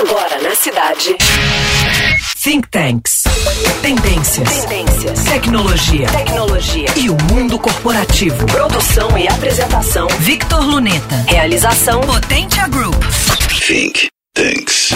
Agora na cidade. Think Tanks. Tendências. Tendências. Tecnologia. Tecnologia. E o mundo corporativo. Produção e apresentação. Victor Luneta. Realização Potentia Group. Think Tanks.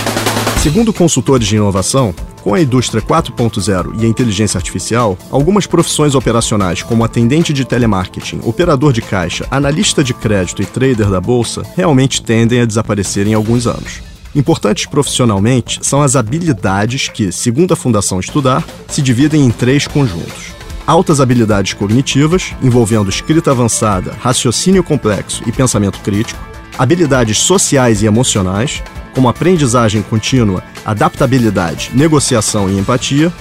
Segundo consultores de inovação, com a indústria 4.0 e a inteligência artificial, algumas profissões operacionais, como atendente de telemarketing, operador de caixa, analista de crédito e trader da bolsa, realmente tendem a desaparecer em alguns anos. Importantes profissionalmente são as habilidades que, segundo a Fundação Estudar, se dividem em três conjuntos. Altas habilidades cognitivas, envolvendo escrita avançada, raciocínio complexo e pensamento crítico, habilidades sociais e emocionais, como aprendizagem contínua, adaptabilidade, negociação e empatia,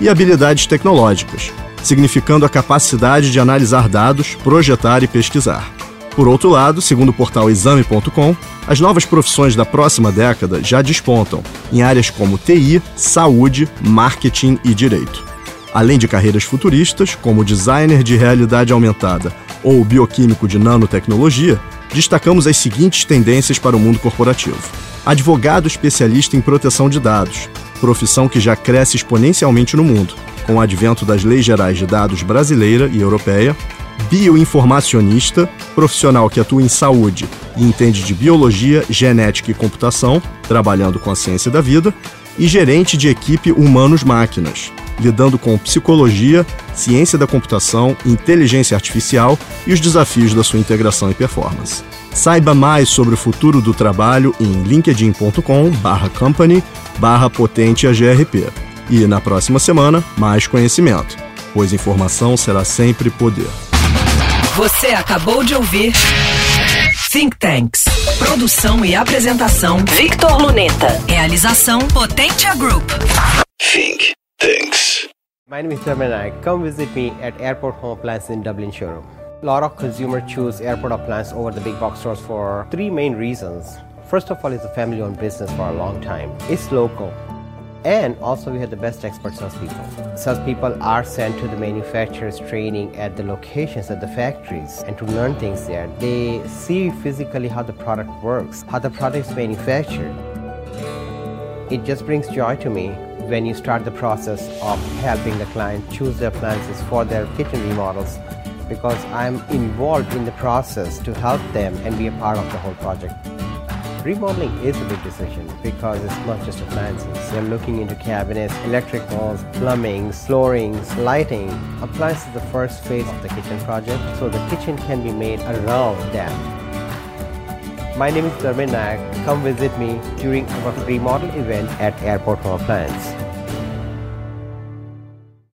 e habilidades tecnológicas, significando a capacidade de analisar dados, projetar e pesquisar. Por outro lado, segundo o portal exame.com, as novas profissões da próxima década já despontam em áreas como TI, saúde, marketing e direito. Além de carreiras futuristas, como designer de realidade aumentada ou bioquímico de nanotecnologia, destacamos as seguintes tendências para o mundo corporativo: advogado especialista em proteção de dados, profissão que já cresce exponencialmente no mundo, com o advento das leis gerais de dados brasileira e europeia, bioinformacionista, profissional que atua em saúde e entende de biologia, genética e computação, trabalhando com a ciência da vida, e gerente de equipe humanos-máquinas, lidando com psicologia, ciência da computação, inteligência artificial e os desafios da sua integração e performance. Saiba mais sobre o futuro do trabalho em linkedin.com/company potente-grp. E na próxima semana, mais conhecimento, pois informação será sempre poder. Você acabou de ouvir Think Tanks. Produção e apresentação Victor Luneta. Realização Potentia Group. Think Tanks. My name is Dharmenak. Come visit me at Airport Home Appliance in Dublin showroom. A lot of consumers choose Airport Appliance over the big box stores for three main reasons. First of all, it's a family-owned business for a long time. It's local. And also we have the best expert salespeople. Salespeople are sent to the manufacturers training at the locations at the factories and to learn things there. They see physically how the product works, how the product is manufactured. It just brings joy to me when you start the process of helping the client choose their appliances for their kitchen remodels because I'm involved in the process to help them and be a part of the whole project. Remodeling is a big decision because it's not just appliances. You're looking into cabinets, electricals, plumbing, floorings, lighting. Appliances is the first phase of the kitchen project, so the kitchen can be made around that. My name is Dharmin Nayak. Come visit me during our remodel event at Airport Home Appliance.